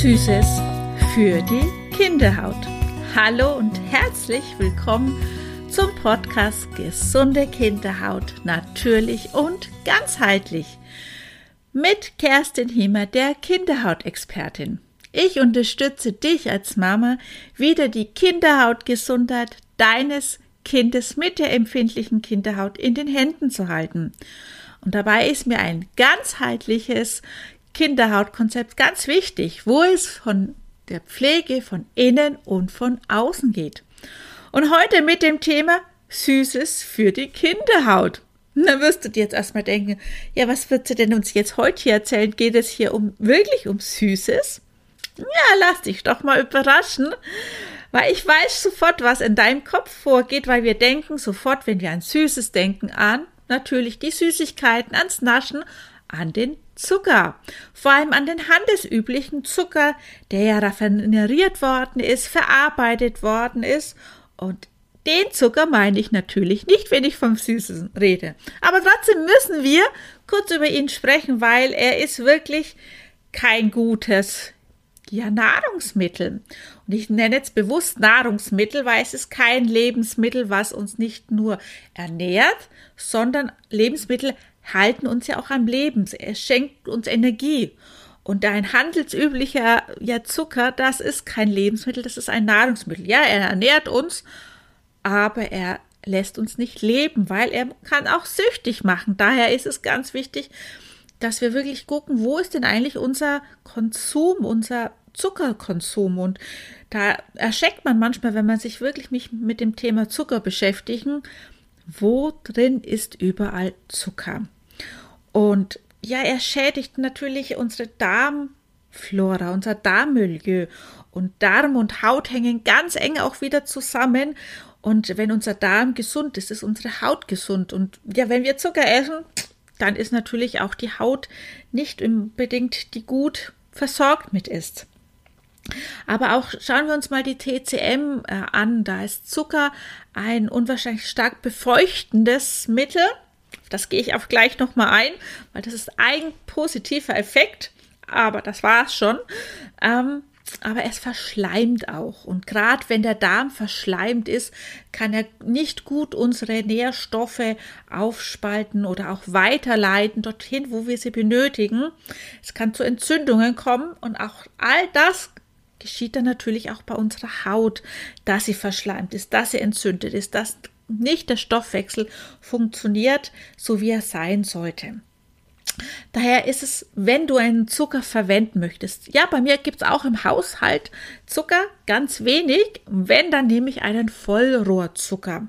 Süßes für die Kinderhaut. Hallo und herzlich willkommen zum Podcast Gesunde Kinderhaut, natürlich und ganzheitlich mit Kerstin Hiemer, der Kinderhautexpertin. Ich unterstütze dich als Mama, wieder die Kinderhautgesundheit deines Kindes mit der empfindlichen Kinderhaut in den Händen zu halten. Und dabei ist mir ein ganzheitliches Kinderhautkonzept ganz wichtig, wo es von der Pflege von innen und von außen geht. Und heute mit dem Thema Süßes für die Kinderhaut. Da wirst du dir jetzt erstmal denken, ja, was wird sie denn uns jetzt heute hier erzählen? Geht es hier um wirklich um Süßes? Ja, lass dich doch mal überraschen, weil ich weiß sofort, was in deinem Kopf vorgeht, weil wir denken sofort, wenn wir an Süßes denken, an natürlich die Süßigkeiten, ans Naschen, an den Zucker. Vor allem an den handelsüblichen Zucker, der ja raffineriert worden ist, verarbeitet worden ist. Und den Zucker meine ich natürlich nicht, wenn ich vom Süßen rede. Aber trotzdem müssen wir kurz über ihn sprechen, weil er ist wirklich kein gutes ja, Nahrungsmittel. Und ich nenne jetzt bewusst Nahrungsmittel, weil es ist kein Lebensmittel, was uns nicht nur ernährt, sondern Lebensmittel halten uns ja auch am Leben. Er schenkt uns Energie. Und ein handelsüblicher ja, Zucker, das ist kein Lebensmittel, das ist ein Nahrungsmittel. Ja, er ernährt uns, aber er lässt uns nicht leben, weil er kann auch süchtig machen. Daher ist es ganz wichtig, dass wir wirklich gucken, wo ist denn eigentlich unser Konsum, unser Zuckerkonsum. Und da erschreckt man manchmal, wenn man sich wirklich mit dem Thema Zucker beschäftigen, wo drin ist überall Zucker. Und ja, er schädigt natürlich unsere Darmflora, unser Darmmilieu. Und Darm und Haut hängen ganz eng auch wieder zusammen. Und wenn unser Darm gesund ist, ist unsere Haut gesund. Und ja, wenn wir Zucker essen, dann ist natürlich auch die Haut nicht unbedingt die gut versorgt mit ist. Aber auch schauen wir uns mal die TCM äh, an. Da ist Zucker ein unwahrscheinlich stark befeuchtendes Mittel. Das gehe ich auch gleich nochmal ein, weil das ist ein positiver Effekt. Aber das war es schon. Ähm, aber es verschleimt auch. Und gerade wenn der Darm verschleimt ist, kann er nicht gut unsere Nährstoffe aufspalten oder auch weiterleiten dorthin, wo wir sie benötigen. Es kann zu Entzündungen kommen und auch all das geschieht dann natürlich auch bei unserer Haut, dass sie verschleimt ist, dass sie entzündet ist, dass nicht der Stoffwechsel funktioniert, so wie er sein sollte. Daher ist es, wenn du einen Zucker verwenden möchtest, ja, bei mir gibt es auch im Haushalt Zucker, ganz wenig, wenn, dann nehme ich einen Vollrohrzucker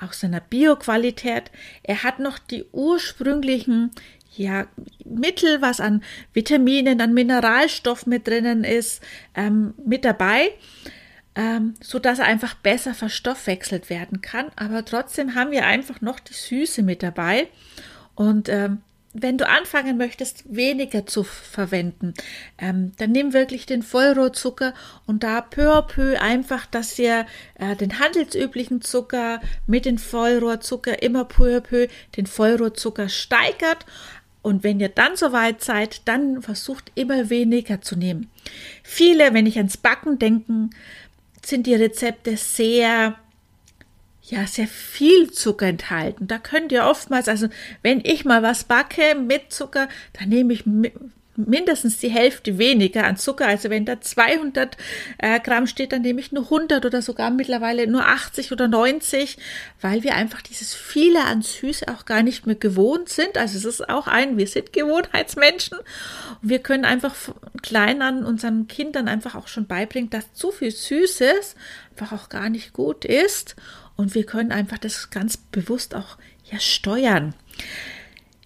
aus seiner Bioqualität. Er hat noch die ursprünglichen ja, Mittel, was an Vitaminen, an Mineralstoff mit drinnen ist, ähm, mit dabei, ähm, so dass er einfach besser verstoffwechselt werden kann. Aber trotzdem haben wir einfach noch die Süße mit dabei. Und ähm, wenn du anfangen möchtest, weniger zu verwenden, ähm, dann nimm wirklich den Vollrohrzucker und da peu à peu einfach, dass ihr äh, den handelsüblichen Zucker mit dem Vollrohrzucker immer peu à peu den Vollrohrzucker steigert. Und wenn ihr dann soweit seid, dann versucht immer weniger zu nehmen. Viele, wenn ich ans Backen denke, sind die Rezepte sehr ja sehr viel Zucker enthalten. Da könnt ihr oftmals, also wenn ich mal was backe mit Zucker, dann nehme ich mindestens die Hälfte weniger an Zucker. Also wenn da 200 äh, Gramm steht, dann nehme ich nur 100 oder sogar mittlerweile nur 80 oder 90, weil wir einfach dieses viele an Süße auch gar nicht mehr gewohnt sind. Also es ist auch ein, wir sind Gewohnheitsmenschen und wir können einfach klein an unseren Kindern einfach auch schon beibringen, dass zu viel Süßes einfach auch gar nicht gut ist und wir können einfach das ganz bewusst auch ja steuern.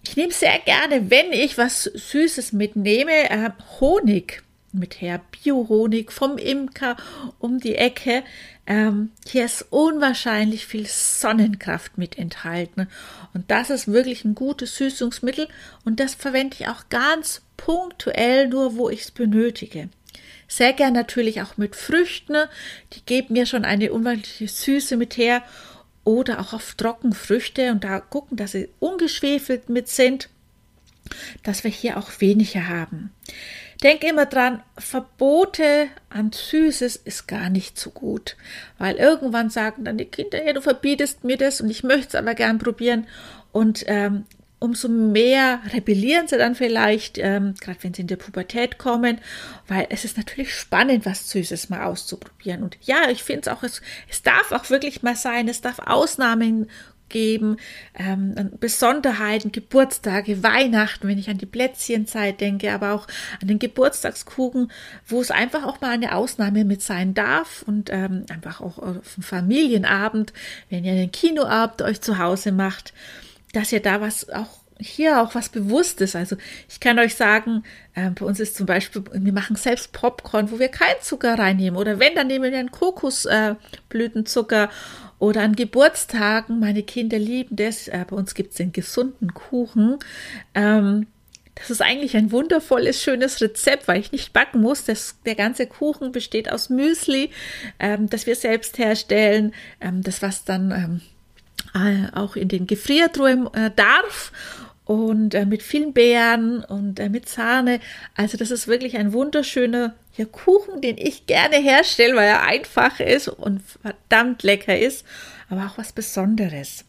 Ich nehme sehr gerne, wenn ich was Süßes mitnehme, äh, Honig mit her, Biohonig vom Imker um die Ecke. Ähm, hier ist unwahrscheinlich viel Sonnenkraft mit enthalten. Und das ist wirklich ein gutes Süßungsmittel. Und das verwende ich auch ganz punktuell nur, wo ich es benötige. Sehr gern natürlich auch mit Früchten. Die geben mir schon eine unwahrscheinliche Süße mit her. Oder auch auf Trockenfrüchte und da gucken, dass sie ungeschwefelt mit sind, dass wir hier auch weniger haben. Denk immer dran, Verbote an Süßes ist gar nicht so gut, weil irgendwann sagen dann die Kinder, ja, du verbietest mir das und ich möchte es aber gern probieren und ähm, umso mehr rebellieren sie dann vielleicht, ähm, gerade wenn sie in der Pubertät kommen, weil es ist natürlich spannend, was Süßes mal auszuprobieren. Und ja, ich finde es auch, es, darf auch wirklich mal sein, es darf Ausnahmen geben, ähm, Besonderheiten, Geburtstage, Weihnachten, wenn ich an die Plätzchenzeit denke, aber auch an den Geburtstagskuchen, wo es einfach auch mal eine Ausnahme mit sein darf und ähm, einfach auch auf dem Familienabend, wenn ihr einen Kinoabend euch zu Hause macht dass ihr da was auch hier auch was Bewusstes. Also ich kann euch sagen, äh, bei uns ist zum Beispiel, wir machen selbst Popcorn, wo wir keinen Zucker reinnehmen. Oder wenn, dann nehmen wir einen Kokosblütenzucker. Äh, oder an Geburtstagen, meine Kinder lieben das. Äh, bei uns gibt es den gesunden Kuchen. Ähm, das ist eigentlich ein wundervolles, schönes Rezept, weil ich nicht backen muss. Das, der ganze Kuchen besteht aus Müsli, ähm, das wir selbst herstellen. Ähm, das, was dann ähm, äh, auch in den Gefriertruhen äh, darf und äh, mit vielen Beeren und äh, mit Sahne. Also das ist wirklich ein wunderschöner ja, Kuchen, den ich gerne herstelle, weil er einfach ist und verdammt lecker ist, aber auch was Besonderes.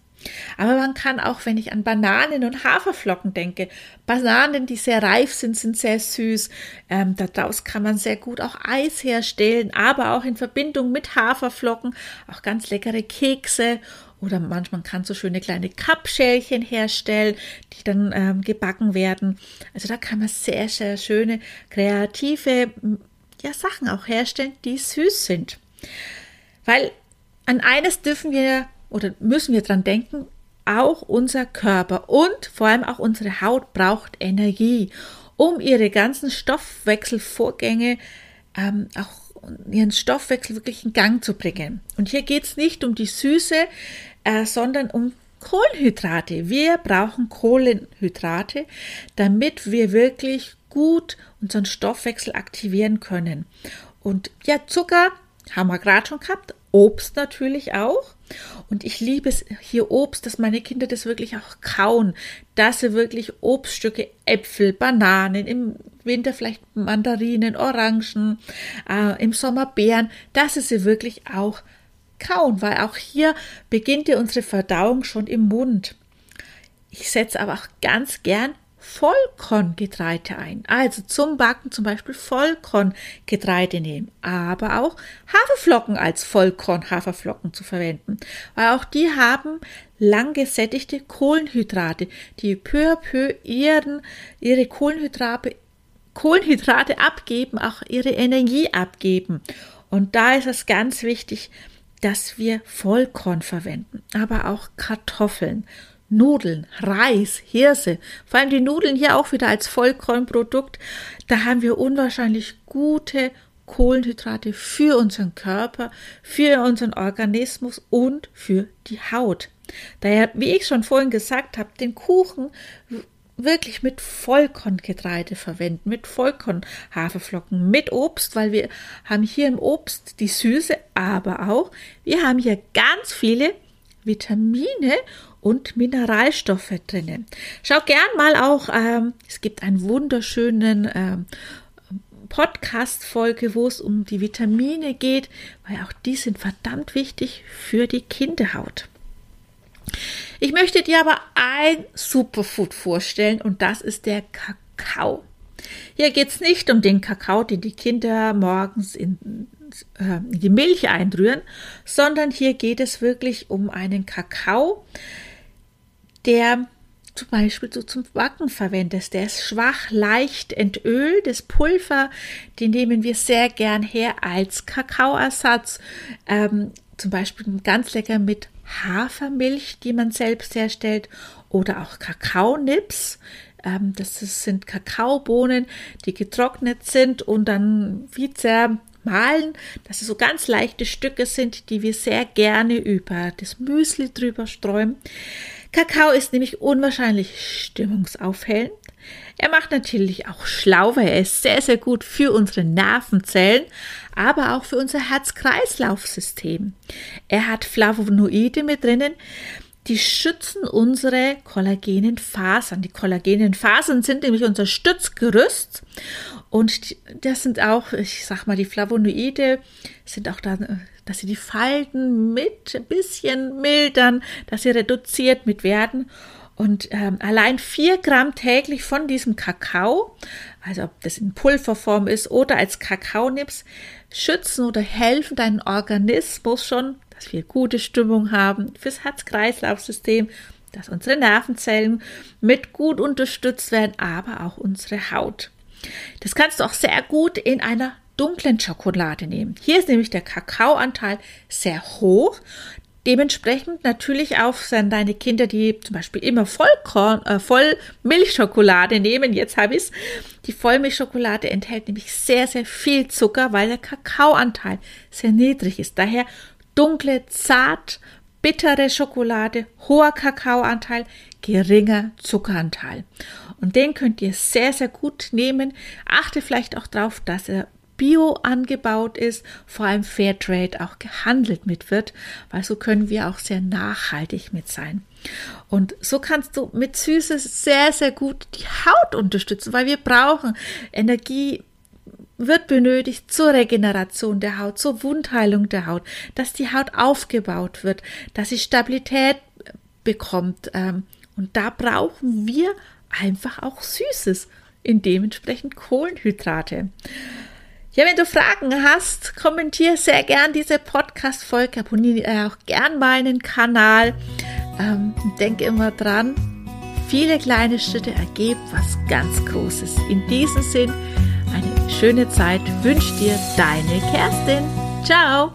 Aber man kann auch, wenn ich an Bananen und Haferflocken denke, Bananen, die sehr reif sind, sind sehr süß. Ähm, daraus kann man sehr gut auch Eis herstellen, aber auch in Verbindung mit Haferflocken auch ganz leckere Kekse oder manchmal kann so schöne kleine Kappschälchen herstellen, die dann ähm, gebacken werden. Also da kann man sehr, sehr schöne, kreative ja, Sachen auch herstellen, die süß sind. Weil an eines dürfen wir oder müssen wir dran denken, auch unser Körper und vor allem auch unsere Haut braucht Energie, um ihre ganzen Stoffwechselvorgänge ähm, auch ihren Stoffwechsel wirklich in Gang zu bringen. Und hier geht es nicht um die Süße, äh, sondern um Kohlenhydrate. Wir brauchen Kohlenhydrate, damit wir wirklich gut unseren Stoffwechsel aktivieren können. Und ja, Zucker haben wir gerade schon gehabt, Obst natürlich auch. Und ich liebe es hier Obst, dass meine Kinder das wirklich auch kauen, dass sie wirklich Obststücke, Äpfel, Bananen, im Winter vielleicht Mandarinen, Orangen, äh, im Sommer Beeren, dass sie sie wirklich auch kauen, weil auch hier beginnt ja unsere Verdauung schon im Mund. Ich setze aber auch ganz gern Vollkorngetreide ein. Also zum Backen zum Beispiel Vollkorngetreide nehmen, aber auch Haferflocken als Vollkorn-Haferflocken zu verwenden, weil auch die haben lang gesättigte Kohlenhydrate, die peu à peu ihren, ihre Kohlenhydrate, Kohlenhydrate abgeben, auch ihre Energie abgeben. Und da ist es ganz wichtig, dass wir Vollkorn verwenden, aber auch Kartoffeln, Nudeln, Reis, Hirse, vor allem die Nudeln hier auch wieder als Vollkornprodukt. Da haben wir unwahrscheinlich gute Kohlenhydrate für unseren Körper, für unseren Organismus und für die Haut. Daher, wie ich schon vorhin gesagt habe, den Kuchen wirklich mit Vollkorngetreide verwenden, mit Vollkornhaferflocken, mit Obst, weil wir haben hier im Obst die Süße, aber auch wir haben hier ganz viele Vitamine und Mineralstoffe drinnen. Schau gern mal auch, ähm, es gibt einen wunderschönen ähm, Podcast-Folge, wo es um die Vitamine geht, weil auch die sind verdammt wichtig für die Kinderhaut. Ich möchte dir aber ein Superfood vorstellen und das ist der Kakao. Hier geht es nicht um den Kakao, den die Kinder morgens in, äh, in die Milch einrühren, sondern hier geht es wirklich um einen Kakao, der zum Beispiel so zum Backen verwendest. Der ist schwach, leicht entölt. Das Pulver, den nehmen wir sehr gern her als Kakaoersatz. Ähm, zum Beispiel ganz lecker mit Hafermilch, die man selbst herstellt, oder auch Kakaonips. Ähm, das sind Kakaobohnen, die getrocknet sind und dann wie zermahlen, dass es so ganz leichte Stücke sind, die wir sehr gerne über das Müsli drüber streuen. Kakao ist nämlich unwahrscheinlich stimmungsaufhellend. Er macht natürlich auch schlau, weil er ist sehr, sehr gut für unsere Nervenzellen, aber auch für unser Herz-Kreislauf-System. Er hat Flavonoide mit drinnen, die schützen unsere kollagenen Fasern. Die kollagenen Fasern sind nämlich unser Stützgerüst und das sind auch, ich sag mal, die Flavonoide sind auch da, dass sie die Falten mit ein bisschen mildern, dass sie reduziert mit werden. Und ähm, allein vier Gramm täglich von diesem Kakao, also ob das in Pulverform ist oder als Kakaonips, schützen oder helfen deinen Organismus schon, dass wir gute Stimmung haben fürs Herz-Kreislauf-System, dass unsere Nervenzellen mit gut unterstützt werden, aber auch unsere Haut. Das kannst du auch sehr gut in einer dunklen Schokolade nehmen. Hier ist nämlich der Kakaoanteil sehr hoch. Dementsprechend natürlich auch sind deine Kinder, die zum Beispiel immer Vollkorn, äh, Vollmilchschokolade nehmen. Jetzt habe ich es. Die Vollmilchschokolade enthält nämlich sehr, sehr viel Zucker, weil der Kakaoanteil sehr niedrig ist. Daher dunkle, zart, bittere Schokolade, hoher Kakaoanteil, geringer Zuckeranteil. Und den könnt ihr sehr, sehr gut nehmen. Achte vielleicht auch darauf, dass er bio angebaut ist, vor allem Fairtrade auch gehandelt mit wird, weil so können wir auch sehr nachhaltig mit sein. Und so kannst du mit Süßes sehr, sehr gut die Haut unterstützen, weil wir brauchen Energie wird benötigt zur Regeneration der Haut, zur Wundheilung der Haut, dass die Haut aufgebaut wird, dass sie Stabilität bekommt. Ähm, und da brauchen wir einfach auch Süßes, in dementsprechend Kohlenhydrate. Ja, wenn du Fragen hast, kommentiere sehr gern diese Podcast-Folge, abonniere auch gern meinen Kanal. Ähm, denke immer dran, viele kleine Schritte ergeben was ganz Großes. In diesem Sinn, eine schöne Zeit wünscht dir deine Kerstin. Ciao!